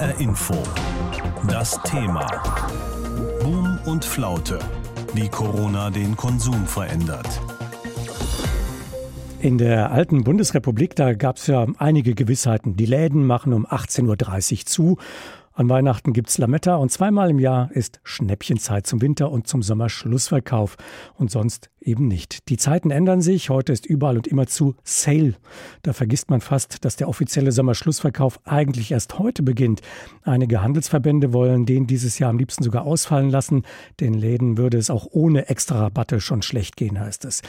HR Info. Das Thema. Boom und Flaute. Wie Corona den Konsum verändert. In der alten Bundesrepublik, da gab es ja einige Gewissheiten. Die Läden machen um 18.30 Uhr zu an Weihnachten gibt's Lametta und zweimal im Jahr ist Schnäppchenzeit zum Winter und zum Sommerschlussverkauf und sonst eben nicht. Die Zeiten ändern sich. Heute ist überall und immer zu Sale. Da vergisst man fast, dass der offizielle Sommerschlussverkauf eigentlich erst heute beginnt. Einige Handelsverbände wollen den dieses Jahr am liebsten sogar ausfallen lassen. Den Läden würde es auch ohne extra Rabatte schon schlecht gehen, heißt es.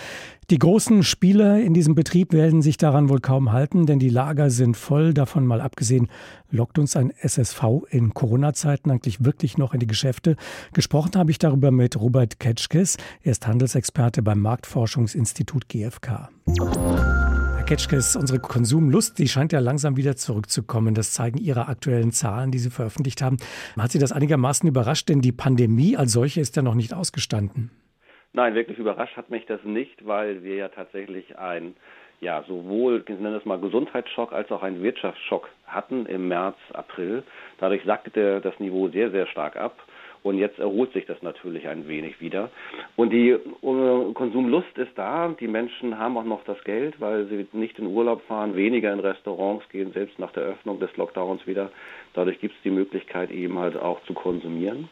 Die großen Spieler in diesem Betrieb werden sich daran wohl kaum halten, denn die Lager sind voll. Davon mal abgesehen, lockt uns ein SSV in Corona-Zeiten eigentlich wirklich noch in die Geschäfte. Gesprochen habe ich darüber mit Robert Ketschkes. Er ist Handelsexperte beim Marktforschungsinstitut GfK. Herr Ketschkes, unsere Konsumlust, die scheint ja langsam wieder zurückzukommen. Das zeigen Ihre aktuellen Zahlen, die Sie veröffentlicht haben. Hat Sie das einigermaßen überrascht? Denn die Pandemie als solche ist ja noch nicht ausgestanden. Nein, wirklich überrascht hat mich das nicht, weil wir ja tatsächlich ein, ja, sowohl, ich nenne es mal Gesundheitsschock als auch einen Wirtschaftsschock hatten im März, April. Dadurch sackte das Niveau sehr, sehr stark ab. Und jetzt erholt sich das natürlich ein wenig wieder. Und die Konsumlust ist da. Die Menschen haben auch noch das Geld, weil sie nicht in Urlaub fahren, weniger in Restaurants gehen, selbst nach der Öffnung des Lockdowns wieder. Dadurch gibt es die Möglichkeit, eben halt auch zu konsumieren.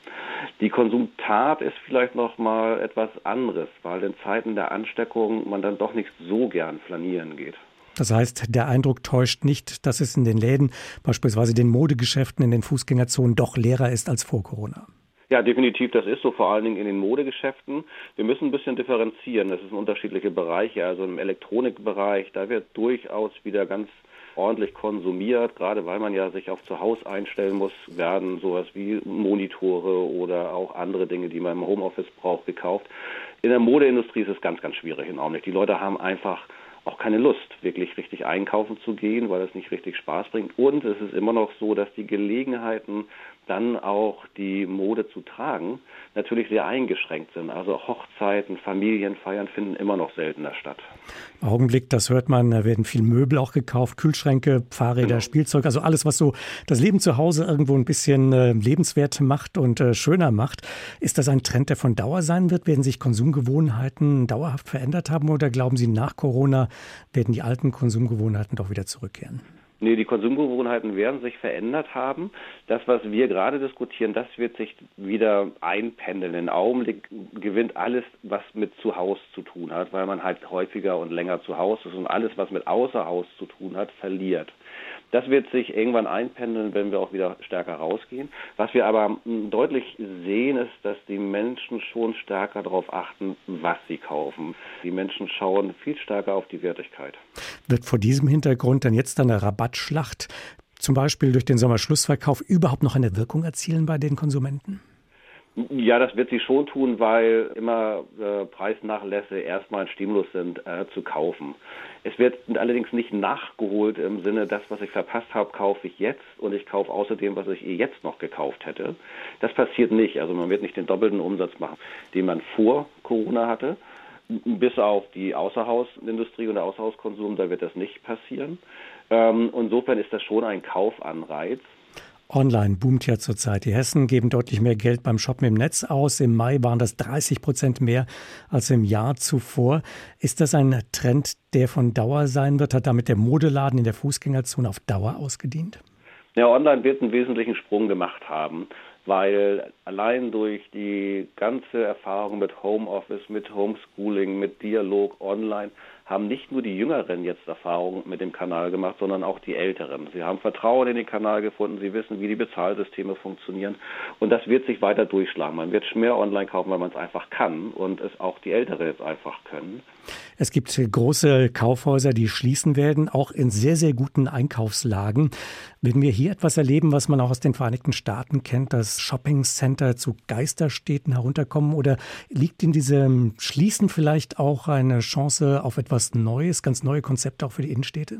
Die Konsumtat ist vielleicht noch mal etwas anderes, weil in Zeiten der Ansteckung man dann doch nicht so gern flanieren geht. Das heißt, der Eindruck täuscht nicht, dass es in den Läden, beispielsweise den Modegeschäften, in den Fußgängerzonen doch leerer ist als vor Corona. Ja, definitiv, das ist so, vor allen Dingen in den Modegeschäften. Wir müssen ein bisschen differenzieren. Das sind unterschiedliche Bereiche. Also im Elektronikbereich, da wird durchaus wieder ganz ordentlich konsumiert, gerade weil man ja sich auf zu Hause einstellen muss, werden sowas wie Monitore oder auch andere Dinge, die man im Homeoffice braucht, gekauft. In der Modeindustrie ist es ganz, ganz schwierig im Augenblick. Die Leute haben einfach auch keine Lust, wirklich richtig einkaufen zu gehen, weil es nicht richtig Spaß bringt. Und es ist immer noch so, dass die Gelegenheiten, dann auch die Mode zu tragen, natürlich sehr eingeschränkt sind. Also Hochzeiten, Familienfeiern finden immer noch seltener statt. Augenblick, das hört man, da werden viel Möbel auch gekauft, Kühlschränke, Fahrräder, genau. Spielzeug, also alles, was so das Leben zu Hause irgendwo ein bisschen äh, lebenswert macht und äh, schöner macht. Ist das ein Trend, der von Dauer sein wird? Werden sich Konsumgewohnheiten dauerhaft verändert haben oder glauben Sie, nach Corona werden die alten Konsumgewohnheiten doch wieder zurückkehren? Nee, die Konsumgewohnheiten werden sich verändert haben. Das, was wir gerade diskutieren, das wird sich wieder einpendeln. Im Augenblick gewinnt alles, was mit zu Hause zu tun hat, weil man halt häufiger und länger zu Hause ist und alles, was mit außer Haus zu tun hat, verliert. Das wird sich irgendwann einpendeln, wenn wir auch wieder stärker rausgehen. Was wir aber hm, deutlich sehen, ist, dass die Menschen schon stärker darauf achten, was sie kaufen. Die Menschen schauen viel stärker auf die Wertigkeit. Wird vor diesem Hintergrund dann jetzt eine Rabattschlacht zum Beispiel durch den Sommerschlussverkauf überhaupt noch eine Wirkung erzielen bei den Konsumenten? Ja, das wird sie schon tun, weil immer äh, Preisnachlässe erstmal ein Stimulus sind, äh, zu kaufen. Es wird allerdings nicht nachgeholt im Sinne, das, was ich verpasst habe, kaufe ich jetzt und ich kaufe außerdem, was ich eh jetzt noch gekauft hätte. Das passiert nicht. Also man wird nicht den doppelten Umsatz machen, den man vor Corona hatte. Bis auf die Außerhausindustrie und der Außerhauskonsum, da wird das nicht passieren. Ähm, insofern ist das schon ein Kaufanreiz. Online boomt ja zurzeit. Die Hessen geben deutlich mehr Geld beim Shoppen im Netz aus. Im Mai waren das 30 Prozent mehr als im Jahr zuvor. Ist das ein Trend, der von Dauer sein wird? Hat damit der Modeladen in der Fußgängerzone auf Dauer ausgedient? Ja, online wird einen wesentlichen Sprung gemacht haben, weil allein durch die ganze Erfahrung mit Homeoffice, mit Homeschooling, mit Dialog online haben nicht nur die Jüngeren jetzt Erfahrungen mit dem Kanal gemacht, sondern auch die Älteren. Sie haben Vertrauen in den Kanal gefunden, sie wissen, wie die Bezahlsysteme funktionieren und das wird sich weiter durchschlagen. Man wird mehr online kaufen, weil man es einfach kann und es auch die Älteren jetzt einfach können. Es gibt große Kaufhäuser, die schließen werden, auch in sehr, sehr guten Einkaufslagen. Werden wir hier etwas erleben, was man auch aus den Vereinigten Staaten kennt, dass Shoppingcenter zu Geisterstädten herunterkommen? Oder liegt in diesem Schließen vielleicht auch eine Chance auf etwas Neues, ganz neue Konzepte auch für die Innenstädte?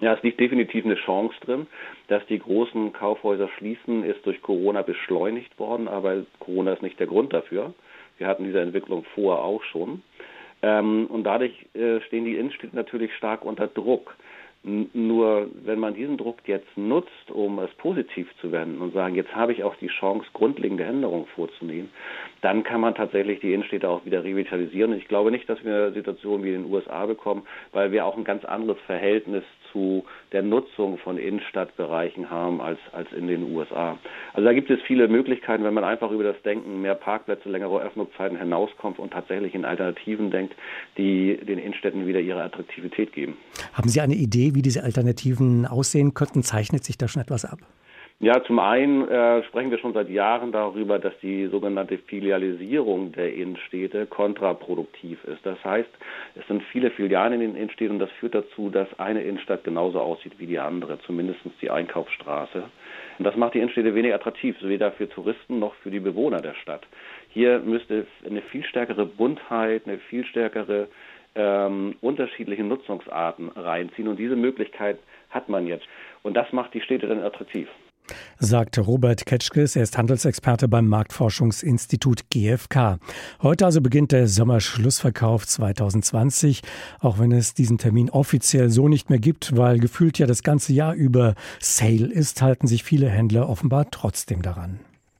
Ja, es liegt definitiv eine Chance drin. Dass die großen Kaufhäuser schließen, ist durch Corona beschleunigt worden, aber Corona ist nicht der Grund dafür. Wir hatten diese Entwicklung vorher auch schon. Ähm, und dadurch äh, stehen die Innenstädte natürlich stark unter Druck. Nur wenn man diesen Druck jetzt nutzt, um es positiv zu wenden und sagen, jetzt habe ich auch die Chance, grundlegende Änderungen vorzunehmen, dann kann man tatsächlich die Innenstädte auch wieder revitalisieren. Und ich glaube nicht, dass wir eine Situation wie in den USA bekommen, weil wir auch ein ganz anderes Verhältnis zu der Nutzung von Innenstadtbereichen haben als, als in den USA. Also da gibt es viele Möglichkeiten, wenn man einfach über das Denken mehr Parkplätze, längere Öffnungszeiten hinauskommt und tatsächlich in Alternativen denkt, die den Innenstädten wieder ihre Attraktivität geben. Haben Sie eine Idee, wie diese Alternativen aussehen könnten? Zeichnet sich da schon etwas ab? Ja, zum einen äh, sprechen wir schon seit Jahren darüber, dass die sogenannte Filialisierung der Innenstädte kontraproduktiv ist. Das heißt, es sind viele Filialen in den Innenstädten und das führt dazu, dass eine Innenstadt genauso aussieht wie die andere, zumindest die Einkaufsstraße. Und das macht die Innenstädte weniger attraktiv, weder für Touristen noch für die Bewohner der Stadt. Hier müsste eine viel stärkere Buntheit, eine viel stärkere ähm, unterschiedliche Nutzungsarten reinziehen und diese Möglichkeit hat man jetzt. Und das macht die Städte dann attraktiv sagte Robert Ketschkes. Er ist Handelsexperte beim Marktforschungsinstitut GfK. Heute also beginnt der Sommerschlussverkauf 2020, auch wenn es diesen Termin offiziell so nicht mehr gibt, weil gefühlt ja das ganze Jahr über Sale ist, halten sich viele Händler offenbar trotzdem daran.